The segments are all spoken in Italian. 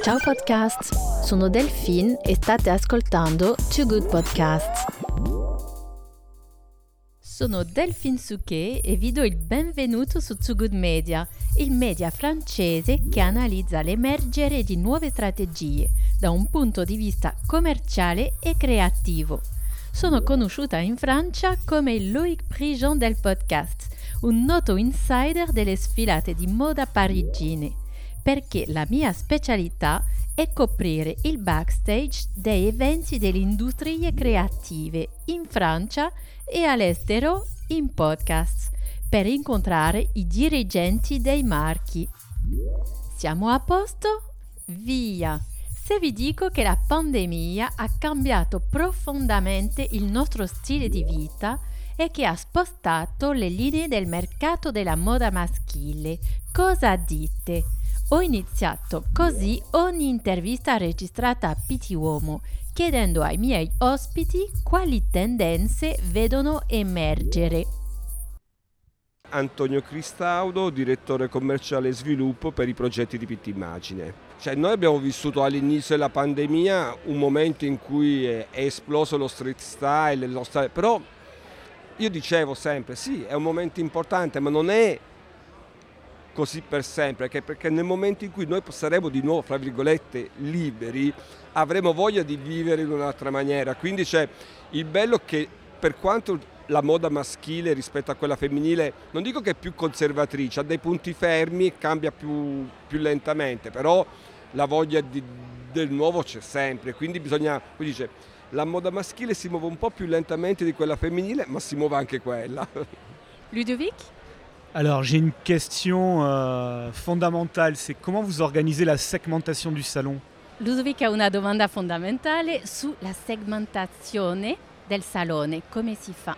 Ciao podcast, sono Delphine e state ascoltando Too Good Podcasts. Sono Delphine Souquet e vi do il benvenuto su Too Good Media, il media francese che analizza l'emergere di nuove strategie da un punto di vista commerciale e creativo. Sono conosciuta in Francia come Loïc Prigent del podcast, un noto insider delle sfilate di moda parigine perché la mia specialità è coprire il backstage dei eventi delle industrie creative in Francia e all'estero in podcast per incontrare i dirigenti dei marchi. Siamo a posto? Via! Se vi dico che la pandemia ha cambiato profondamente il nostro stile di vita e che ha spostato le linee del mercato della moda maschile, cosa dite? Ho iniziato così ogni intervista registrata a Piti Uomo, chiedendo ai miei ospiti quali tendenze vedono emergere. Antonio Cristaudo, direttore commerciale e sviluppo per i progetti di Pitti Immagine. Cioè, noi abbiamo vissuto all'inizio della pandemia un momento in cui è esploso lo street style, lo style però io dicevo sempre sì, è un momento importante, ma non è così per sempre, perché nel momento in cui noi saremo di nuovo, fra virgolette, liberi, avremo voglia di vivere in un'altra maniera. Quindi c'è il bello che per quanto la moda maschile rispetto a quella femminile, non dico che è più conservatrice, ha dei punti fermi e cambia più, più lentamente, però la voglia di, del nuovo c'è sempre, quindi bisogna, qui dice, la moda maschile si muove un po' più lentamente di quella femminile, ma si muove anche quella. Ludovic Alors j'ai une question euh, fondamentale, c'est comment vous organisez la segmentation du salon Ludovic ha una domanda fondamentale sulla segmentazione del salone, come si fa?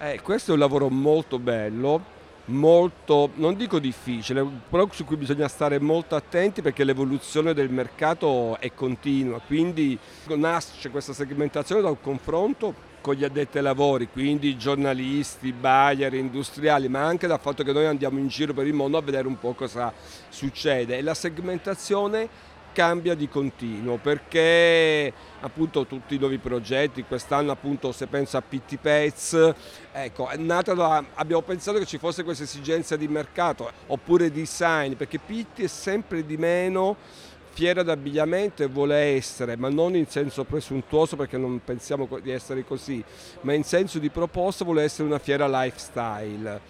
Eh, questo è un lavoro molto bello, molto, non dico difficile, però su cui bisogna stare molto attenti perché l'evoluzione del mercato è continua, quindi nasce questa segmentazione da un confronto con gli addetti ai lavori, quindi giornalisti, buyer, industriali, ma anche dal fatto che noi andiamo in giro per il mondo a vedere un po' cosa succede. E la segmentazione cambia di continuo perché appunto tutti i nuovi progetti, quest'anno appunto se penso a PT Pets, ecco, è nata da, abbiamo pensato che ci fosse questa esigenza di mercato oppure design, perché Pitti è sempre di meno fiera d'abbigliamento e vuole essere, ma non in senso presuntuoso perché non pensiamo di essere così, ma in senso di proposta vuole essere una fiera lifestyle.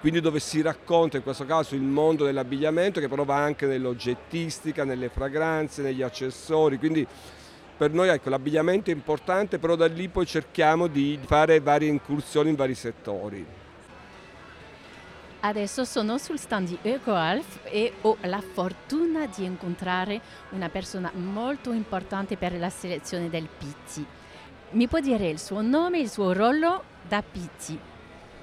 Quindi dove si racconta in questo caso il mondo dell'abbigliamento che però va anche nell'oggettistica, nelle fragranze, negli accessori. Quindi per noi ecco, l'abbigliamento è importante, però da lì poi cerchiamo di fare varie incursioni in vari settori. Adesso sono sul stand di EcoAlf e ho la fortuna di incontrare una persona molto importante per la selezione del Pizzi. Mi può dire il suo nome e il suo ruolo da Pizzi?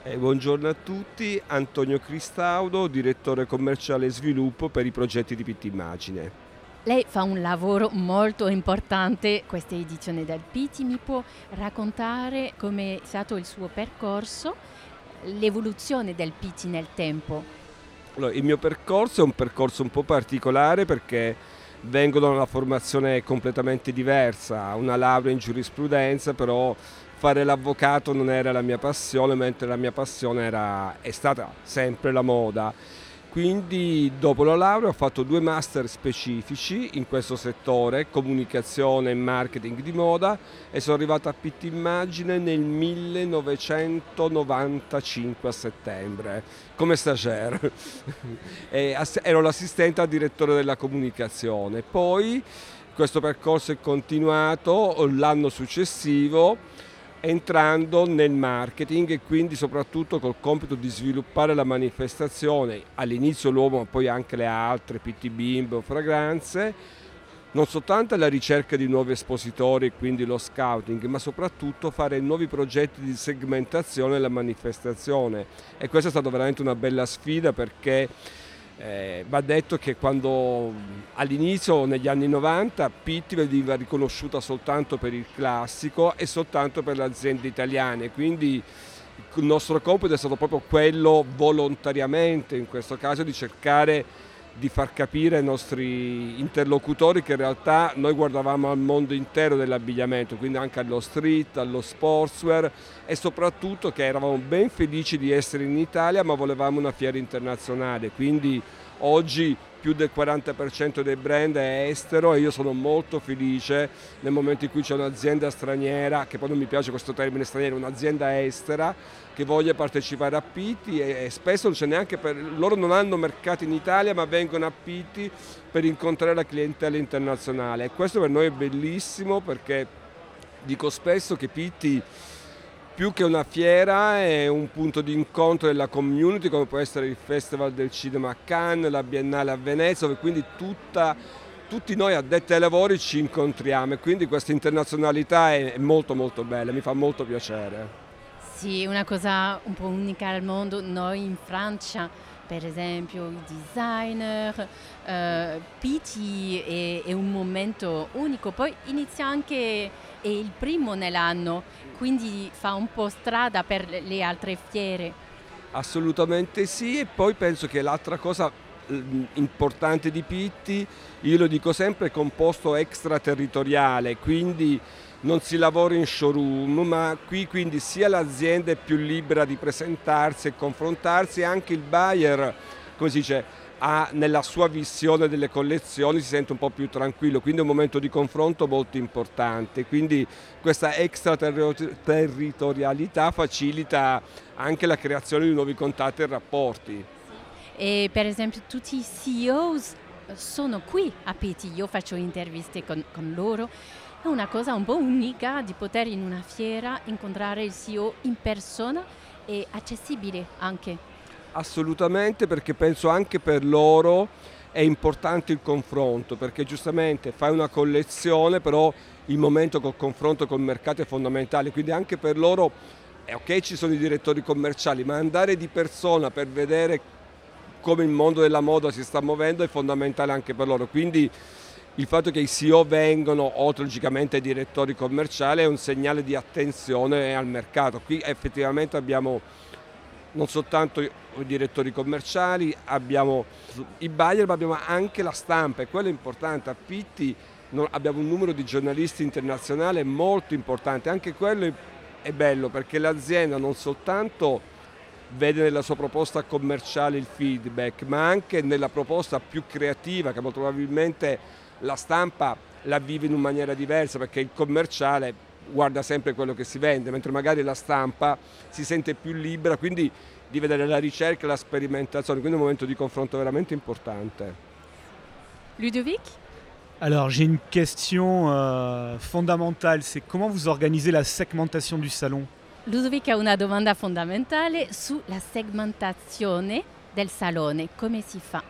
Eh, buongiorno a tutti, Antonio Cristaudo, direttore commerciale e sviluppo per i progetti di Pitti Immagine. Lei fa un lavoro molto importante, questa edizione del Pitti. Mi può raccontare come è stato il suo percorso? L'evoluzione del PT nel tempo? Allora, il mio percorso è un percorso un po' particolare perché vengo da una formazione completamente diversa, una laurea in giurisprudenza, però fare l'avvocato non era la mia passione, mentre la mia passione era, è stata sempre la moda quindi dopo la laurea ho fatto due master specifici in questo settore, comunicazione e marketing di moda e sono arrivato a Pitt Immagine nel 1995 a settembre, come stagiaire. ero l'assistente al direttore della comunicazione. Poi questo percorso è continuato l'anno successivo entrando nel marketing e quindi soprattutto col compito di sviluppare la manifestazione, all'inizio l'uomo ma poi anche le altre, PT Bimbo, fragranze, non soltanto alla ricerca di nuovi espositori e quindi lo scouting, ma soprattutto fare nuovi progetti di segmentazione della manifestazione. E questa è stata veramente una bella sfida perché eh, va detto che quando all'inizio, negli anni 90, Pitti veniva riconosciuta soltanto per il classico e soltanto per le aziende italiane, quindi il nostro compito è stato proprio quello volontariamente, in questo caso, di cercare di far capire ai nostri interlocutori che in realtà noi guardavamo al mondo intero dell'abbigliamento, quindi anche allo street, allo sportswear e soprattutto che eravamo ben felici di essere in Italia ma volevamo una fiera internazionale, quindi oggi più del 40% dei brand è estero e io sono molto felice nel momento in cui c'è un'azienda straniera, che poi non mi piace questo termine straniero, un'azienda estera che voglia partecipare a Pitti e, e spesso non c'è neanche per loro non hanno mercati in Italia ma vengono a Pitti per incontrare la clientela internazionale. E questo per noi è bellissimo perché dico spesso che Pitti più che una fiera è un punto di incontro della community come può essere il Festival del Cinema a Cannes, la Biennale a Venezia, dove quindi tutta, tutti noi addetti ai lavori ci incontriamo. E quindi questa internazionalità è molto molto bella, mi fa molto piacere. Sì, una cosa un po' unica al mondo, noi in Francia per esempio i designer, eh, PT è, è, un momento unico, poi inizia anche, è il primo nell'anno, quindi fa un po' strada per le altre fiere. Assolutamente sì e poi penso che l'altra cosa mm, importante di Pitti, io lo dico sempre, è composto extraterritoriale, quindi non si lavora in showroom, ma qui quindi sia l'azienda è più libera di presentarsi e confrontarsi, anche il buyer, come si dice, ha nella sua visione delle collezioni si sente un po' più tranquillo, quindi è un momento di confronto molto importante, quindi questa extraterritorialità facilita anche la creazione di nuovi contatti e rapporti. E per esempio tutti i CEOs sono qui a Peti, io faccio interviste con, con loro è una cosa un po' unica di poter in una fiera incontrare il CEO in persona e accessibile anche. Assolutamente perché penso anche per loro è importante il confronto perché giustamente fai una collezione però il momento col confronto col mercato è fondamentale quindi anche per loro è ok ci sono i direttori commerciali ma andare di persona per vedere come il mondo della moda si sta muovendo è fondamentale anche per loro quindi il fatto che i CEO vengano oltre logicamente ai direttori commerciali è un segnale di attenzione al mercato. Qui effettivamente abbiamo non soltanto i direttori commerciali, abbiamo i buyer, ma abbiamo anche la stampa e quello è importante. A Pitti abbiamo un numero di giornalisti internazionali molto importante, anche quello è bello perché l'azienda non soltanto vede nella sua proposta commerciale il feedback, ma anche nella proposta più creativa che molto probabilmente la stampa la vive in una maniera diversa perché il commerciale guarda sempre quello che si vende, mentre magari la stampa si sente più libera, quindi di vedere la ricerca e la sperimentazione, quindi è un momento di confronto veramente importante. Ludovic Alors j'ai une question euh, fondamentale, c'est comment vous organisez la segmentation du salon Ludovic ha una domanda fondamentale sulla segmentazione del salone, come si fa?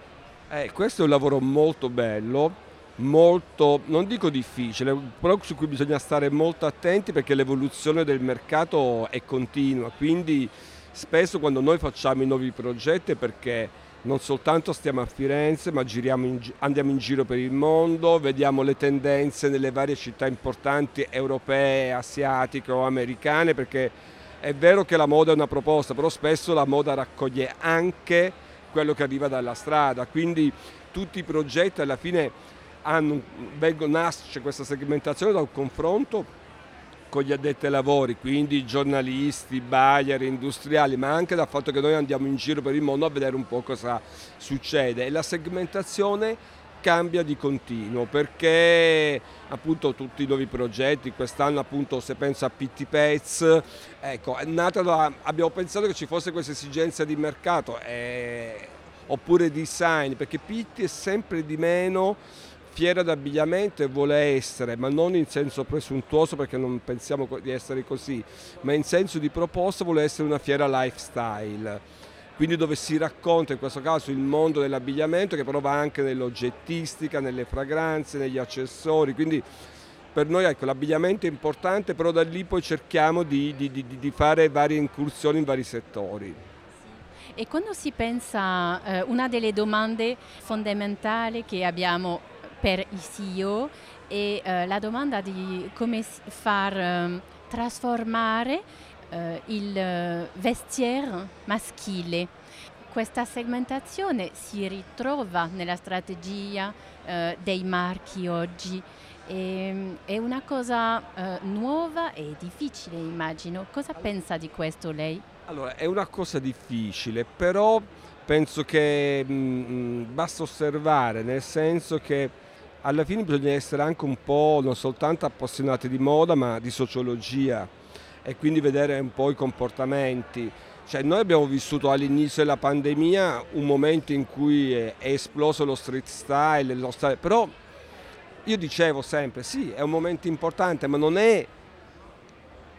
Eh, questo è un lavoro molto bello molto, non dico difficile, però su cui bisogna stare molto attenti perché l'evoluzione del mercato è continua, quindi spesso quando noi facciamo i nuovi progetti perché non soltanto stiamo a Firenze, ma in, andiamo in giro per il mondo, vediamo le tendenze nelle varie città importanti europee, asiatiche o americane, perché è vero che la moda è una proposta, però spesso la moda raccoglie anche quello che arriva dalla strada, quindi tutti i progetti alla fine hanno, nasce questa segmentazione da un confronto con gli addetti ai lavori, quindi giornalisti, buyer, industriali, ma anche dal fatto che noi andiamo in giro per il mondo a vedere un po' cosa succede. E la segmentazione cambia di continuo perché appunto tutti i nuovi progetti quest'anno appunto se penso a PT Pets ecco è nata da, abbiamo pensato che ci fosse questa esigenza di mercato eh, oppure design perché PT è sempre di meno fiera d'abbigliamento e vuole essere, ma non in senso presuntuoso perché non pensiamo di essere così, ma in senso di proposta vuole essere una fiera lifestyle. Quindi dove si racconta in questo caso il mondo dell'abbigliamento che però va anche nell'oggettistica, nelle fragranze, negli accessori. Quindi per noi ecco, l'abbigliamento è importante, però da lì poi cerchiamo di, di, di, di fare varie incursioni in vari settori. E quando si pensa, eh, una delle domande fondamentali che abbiamo per i CEO e eh, la domanda di come far eh, trasformare eh, il eh, vestiaire maschile. questa segmentazione si ritrova nella strategia eh, dei marchi oggi. E, ehm, è una cosa eh, nuova e difficile, immagino. Cosa pensa di questo lei? Allora, è una cosa difficile, però penso che mh, mm, mm, basta osservare, nel senso che alla fine bisogna essere anche un po' non soltanto appassionati di moda, ma di sociologia e quindi vedere un po' i comportamenti. Cioè, noi abbiamo vissuto all'inizio della pandemia un momento in cui è, esploso lo street style, lo style, però io dicevo sempre sì, è un momento importante, ma non è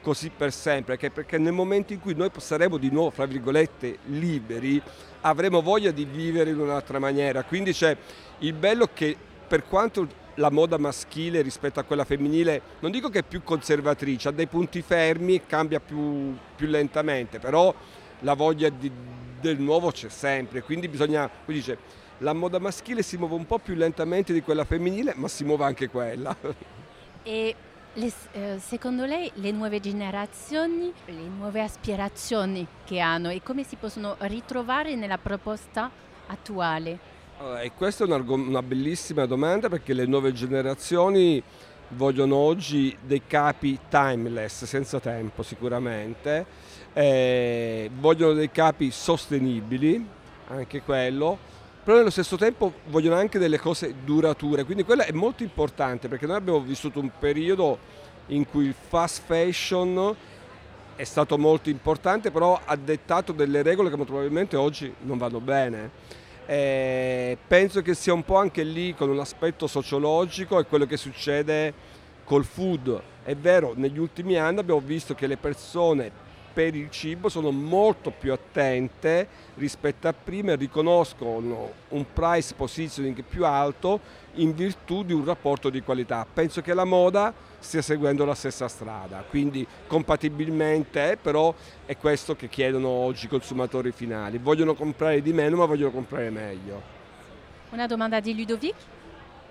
così per sempre, perché nel momento in cui noi saremo di nuovo, fra virgolette, liberi, avremo voglia di vivere in un'altra maniera. Quindi c'è il bello che per quanto la moda maschile rispetto a quella femminile, non dico che è più conservatrice, ha dei punti fermi e cambia più, più lentamente, però la voglia di, del nuovo c'è sempre, quindi bisogna, come dice, la moda maschile si muove un po' più lentamente di quella femminile, ma si muove anche quella. E le, eh, secondo lei le nuove generazioni, le nuove aspirazioni che hanno e come si possono ritrovare nella proposta attuale? E questa è una, una bellissima domanda perché le nuove generazioni vogliono oggi dei capi timeless, senza tempo sicuramente, eh, vogliono dei capi sostenibili, anche quello, però nello stesso tempo vogliono anche delle cose durature, quindi quello è molto importante perché noi abbiamo vissuto un periodo in cui il fast fashion è stato molto importante, però ha dettato delle regole che probabilmente oggi non vanno bene. Eh, penso che sia un po' anche lì con un aspetto sociologico e quello che succede col food. È vero, negli ultimi anni abbiamo visto che le persone per il cibo sono molto più attente rispetto a prima e riconoscono un price positioning più alto in virtù di un rapporto di qualità. Penso che la moda stia seguendo la stessa strada, quindi compatibilmente, però è questo che chiedono oggi i consumatori finali. Vogliono comprare di meno ma vogliono comprare meglio. Una domanda di Ludovic?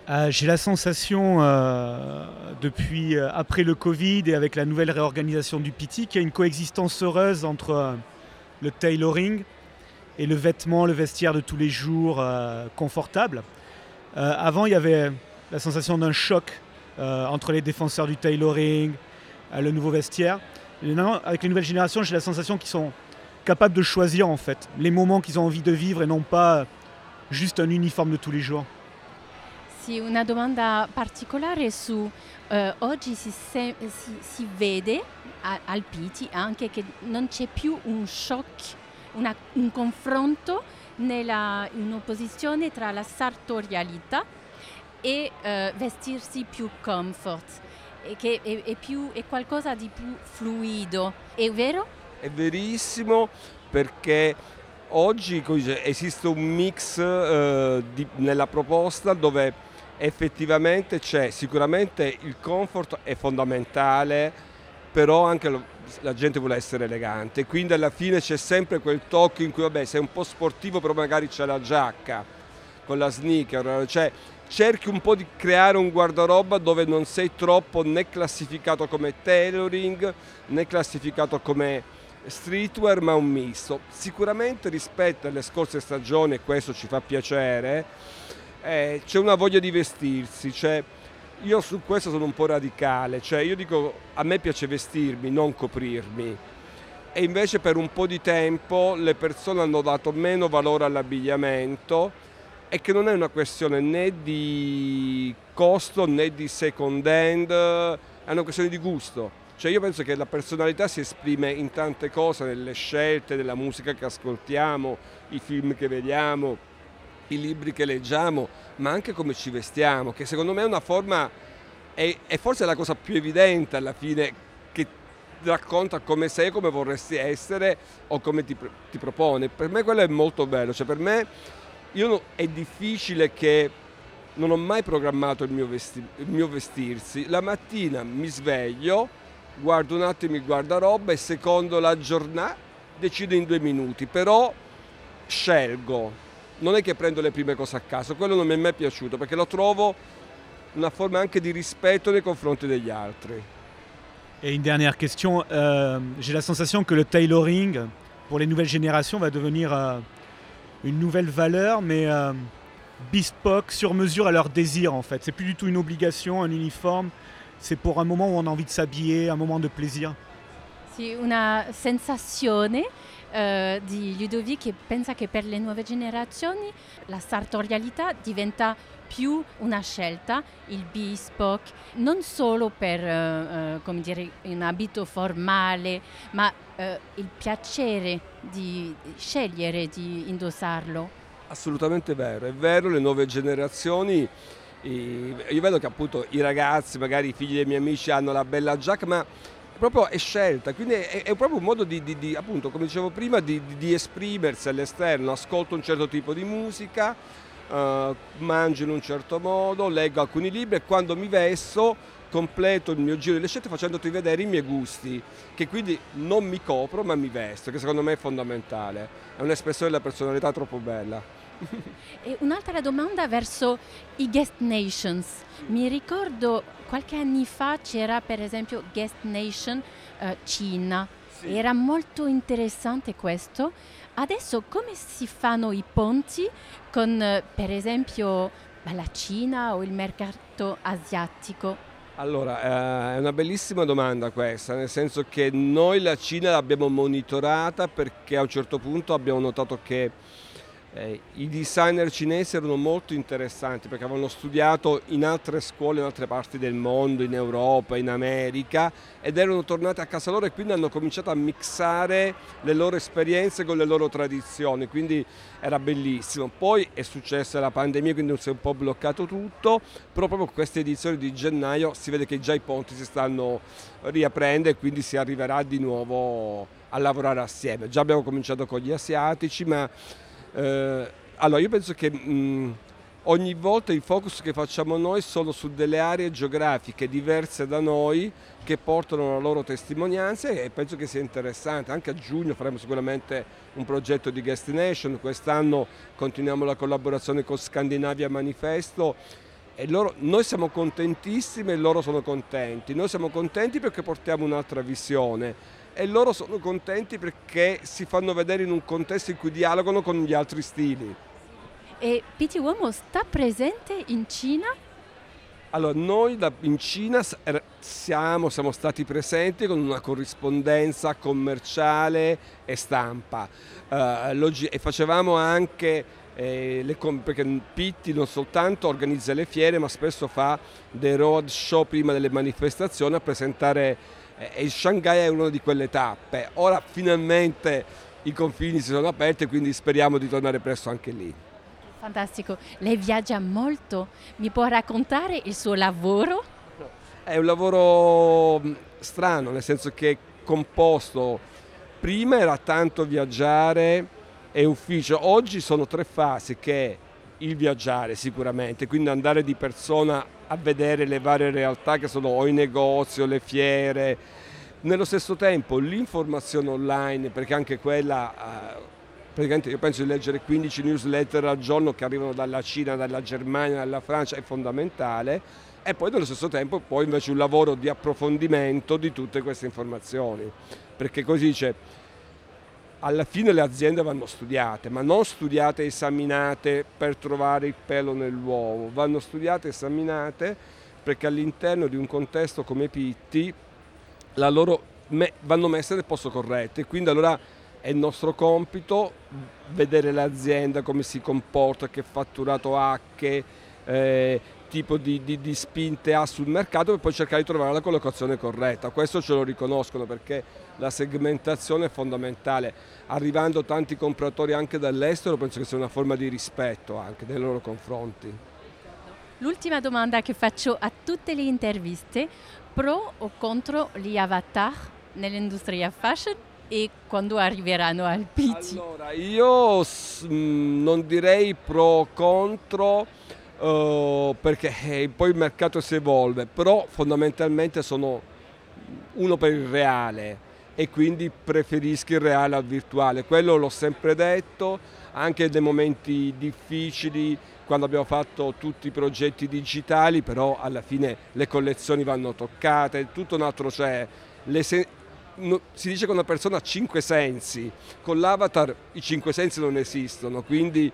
Euh, j'ai la sensation, euh, depuis euh, après le Covid et avec la nouvelle réorganisation du PT, qu'il y a une coexistence heureuse entre le tailoring et le vêtement, le vestiaire de tous les jours confortable. Avant, il y avait la sensation d'un choc entre les défenseurs du tailoring, le nouveau vestiaire. maintenant, avec les nouvelles générations, j'ai la sensation qu'ils sont capables de choisir en fait les moments qu'ils ont envie de vivre et non pas juste un uniforme de tous les jours. Sì, una domanda particolare su eh, oggi si, se, si, si vede a, al Piti anche che non c'è più un shock, una, un confronto nella, un'opposizione tra la sartorialità e eh, vestirsi più comfort, che è, è, più, è qualcosa di più fluido, è vero? È verissimo perché oggi esiste un mix eh, di, nella proposta dove effettivamente c'è sicuramente il comfort è fondamentale, però anche la gente vuole essere elegante, quindi alla fine c'è sempre quel tocco in cui vabbè sei un po' sportivo però magari c'è la giacca con la sneaker, cioè cerchi un po' di creare un guardaroba dove non sei troppo né classificato come tailoring né classificato come streetwear ma un misto. Sicuramente rispetto alle scorse stagioni, e questo ci fa piacere, eh, c'è una voglia di vestirsi, cioè, io su questo sono un po' radicale, cioè io dico a me piace vestirmi, non coprirmi e invece per un po' di tempo le persone hanno dato meno valore all'abbigliamento e che non è una questione né di costo né di second hand, è una questione di gusto. Cioè io penso che la personalità si esprime in tante cose, nelle scelte, nella musica che ascoltiamo, i film che vediamo, i libri che leggiamo, ma anche come ci vestiamo, che secondo me è una forma, è, è forse la cosa più evidente alla fine che racconta come sei, come vorresti essere o come ti, ti propone. Per me quello è molto bello, cioè per me io, è difficile che non ho mai programmato il mio, vesti, il mio vestirsi, la mattina mi sveglio, guardo un attimo il guardaroba e secondo la giornata decido in due minuti, però scelgo non è che prendo le prime cose a caso, quello non mi è mai piaciuto perché lo trovo una forma anche di rispetto nei confronti degli altri. Et une dernière question, euh, j'ai la sensation que le tailoring pour les nouvelles générations va devenir euh, une nouvelle valeur, mais euh, bespoke, sur mesure à leur désir en fait. C'est plus du tout une obligation, un uniforme. C'est pour un moment où on a envie de s'habiller, un moment de plaisir. Sì, una sensazione eh, di Ludovic che pensa che per le nuove generazioni la sartorialità diventa più una scelta, il bespoke, non solo per eh, come dire, un abito formale, ma eh, il piacere di scegliere di indossarlo. Assolutamente vero, è vero, le nuove generazioni, io vedo che appunto i ragazzi, magari i figli dei miei amici hanno la bella giacca, ma proprio è scelta, quindi è, è proprio un modo di, di, di, appunto, come dicevo prima, di, di esprimersi all'esterno, ascolto un certo tipo di musica, uh, mangio in un certo modo, leggo alcuni libri e quando mi vesto completo il mio giro di scelte facendoti vedere i miei gusti, che quindi non mi copro ma mi vesto, che secondo me è fondamentale, è un'espressione della personalità troppo bella. e un'altra domanda verso i guest nations. Mi ricordo qualche anni fa c'era per esempio Guest Nation uh, Cina, sì. era molto interessante questo. Adesso come si fanno i ponti con uh, per esempio la Cina o il mercato asiatico? Allora, eh, è una bellissima domanda questa, nel senso che noi la Cina l'abbiamo monitorata perché a un certo punto abbiamo notato che eh, I designer cinesi erano molto interessanti perché avevano studiato in altre scuole in altre parti del mondo, in Europa, in America ed erano tornati a casa loro e quindi hanno cominciato a mixare le loro esperienze con le loro tradizioni, quindi era bellissimo. Poi è successa la pandemia, quindi si è un po' bloccato tutto, però proprio queste edizioni di gennaio si vede che già i ponti si stanno riaprendo e quindi si arriverà di nuovo a lavorare assieme. Già abbiamo cominciato con gli asiatici, ma eh, allora, io penso che mh, ogni volta i focus che facciamo noi sono su delle aree geografiche diverse da noi che portano la loro testimonianza e penso che sia interessante. Anche a giugno faremo sicuramente un progetto di destination, quest'anno continuiamo la collaborazione con Scandinavia Manifesto loro, noi siamo contentissimi e loro sono contenti. Noi siamo contenti perché portiamo un'altra visione e loro sono contenti perché si fanno vedere in un contesto in cui dialogano con gli altri stili. E Piti Uomo sta presente in Cina? Allora, noi in Cina siamo, siamo, stati presenti con una corrispondenza commerciale e stampa uh, e facevamo anche, eh, le, perché Pitti non soltanto organizza le fiere ma spesso fa dei road show prima delle manifestazioni a presentare e il Shanghai è una di quelle tappe. Ora finalmente i confini si sono aperti, quindi speriamo di tornare presto anche lì. Fantastico, lei viaggia molto, mi può raccontare il suo lavoro? È un lavoro mm, strano, nel senso che è composto, prima era tanto viaggiare e ufficio, oggi sono tre fasi che è il viaggiare sicuramente, quindi andare di persona a vedere le varie realtà che sono o i negozi o le fiere. Nello stesso tempo l'informazione online, perché anche quella, eh, praticamente io penso di leggere 15 newsletter al giorno che arrivano dalla Cina, dalla Germania, dalla Francia, è fondamentale. E poi nello stesso tempo poi invece un lavoro di approfondimento di tutte queste informazioni, perché così c'è alla fine le aziende vanno studiate, ma non studiate e esaminate per trovare il pelo nell'uovo, vanno studiate e esaminate perché all'interno di un contesto come Pitti me, vanno messe nel posto corretto e quindi allora è nostro compito vedere l'azienda come si comporta, che fatturato ha, che eh, tipo di, di, di, spinte ha sul mercato per poi cercare di trovare la collocazione corretta. Questo ce lo riconoscono perché la segmentazione è fondamentale. Arrivando tanti compratori anche dall'estero penso che sia una forma di rispetto anche nei loro confronti. L'ultima domanda che faccio a tutte le interviste, pro o contro gli avatar nell'industria fashion e quando arriveranno al PT? Allora, io mm, non direi pro o contro uh, perché eh, poi il mercato si evolve, però fondamentalmente sono uno per il reale e quindi preferisco il reale al virtuale. Quello l'ho sempre detto, anche nei momenti difficili, quando abbiamo fatto tutti i progetti digitali, però alla fine le collezioni vanno toccate, tutto un altro, cioè, no, si dice che una persona ha cinque sensi, con l'avatar i cinque sensi non esistono, quindi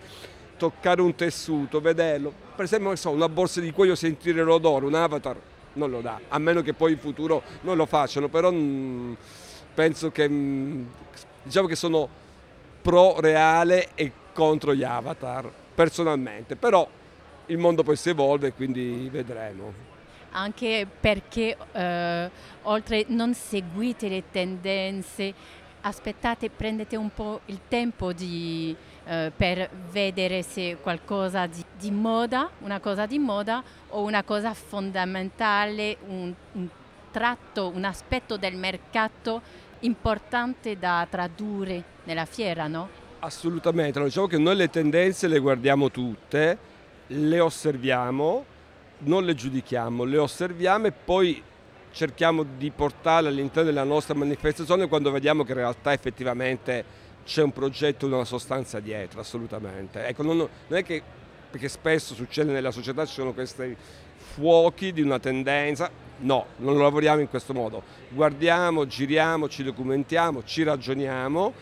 toccare un tessuto, vederlo, per esempio so, una borsa di cuoio sentire l'odore, un avatar non lo dà, a meno che poi in futuro non lo facciano, però mh, mm, penso che mh, mm, diciamo che sono pro reale e contro gli avatar, personalmente, però il mondo poi si evolve quindi vedremo. Anche perché eh, oltre non seguite le tendenze, aspettate, prendete un po' il tempo di, eh, per vedere se qualcosa di, di, moda, una cosa di moda o una cosa fondamentale, un, un tratto, un aspetto del mercato importante da tradurre nella fiera, no? Assolutamente, diciamo che noi le tendenze le guardiamo tutte, le osserviamo non le giudichiamo, le osserviamo e poi cerchiamo di portarle all'interno della nostra manifestazione quando vediamo che in realtà effettivamente c'è un progetto, una sostanza dietro, assolutamente. Ecco, non, non è che, perché spesso succede nella società, ci sono questi fuochi di una tendenza, no, non lavoriamo in questo modo. Guardiamo, giriamo, ci documentiamo, ci ragioniamo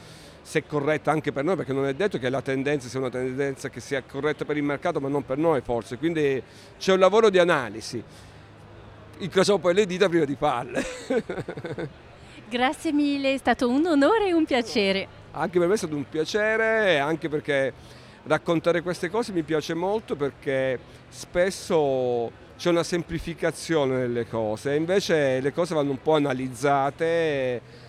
se è corretta anche per noi, perché non è detto che la tendenza sia una tendenza che sia corretta per il mercato, ma non per noi forse. Quindi c'è un lavoro di analisi. Incrociamo poi le dita prima di farle. Grazie mille, è stato un onore e un piacere. Anche per me è stato un piacere, anche perché raccontare queste cose mi piace molto perché spesso c'è una semplificazione delle cose, invece le cose vanno un po' analizzate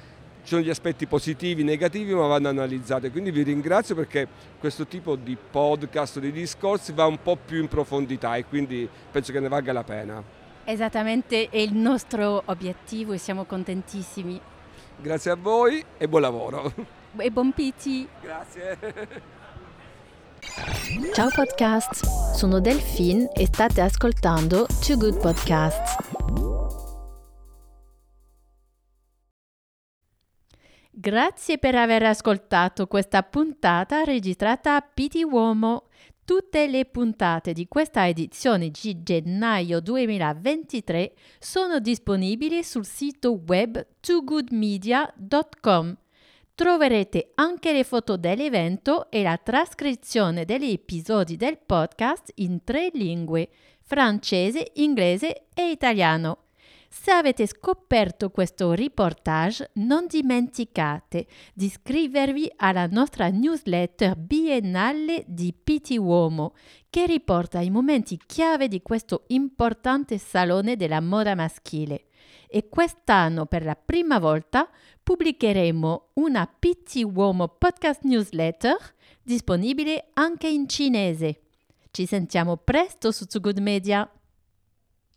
ci sono gli aspetti positivi, negativi, ma vanno analizzati. Quindi vi ringrazio perché questo tipo di podcast, di discorsi va un po' più in profondità e quindi penso che ne valga la pena. Esattamente, è il nostro obiettivo e siamo contentissimi. Grazie a voi e buon lavoro. E buon PT. Grazie. Ciao podcast, sono Delphine e state ascoltando Two Good Podcasts. Grazie per aver ascoltato questa puntata registrata a Piti Uomo. Tutte le puntate di questa edizione di gennaio 2023 sono disponibili sul sito web toogoodmedia.com. Troverete anche le foto dell'evento e la trascrizione degli episodi del podcast in tre lingue, francese, inglese e italiano. Se avete scoperto questo reportage, non dimenticate di iscrivervi alla nostra newsletter biennale di PT Uomo, che riporta i momenti chiave di questo importante salone della moda maschile. E quest'anno, per la prima volta, pubblicheremo una PT Uomo podcast newsletter disponibile anche in cinese. Ci sentiamo presto su Too Good Media.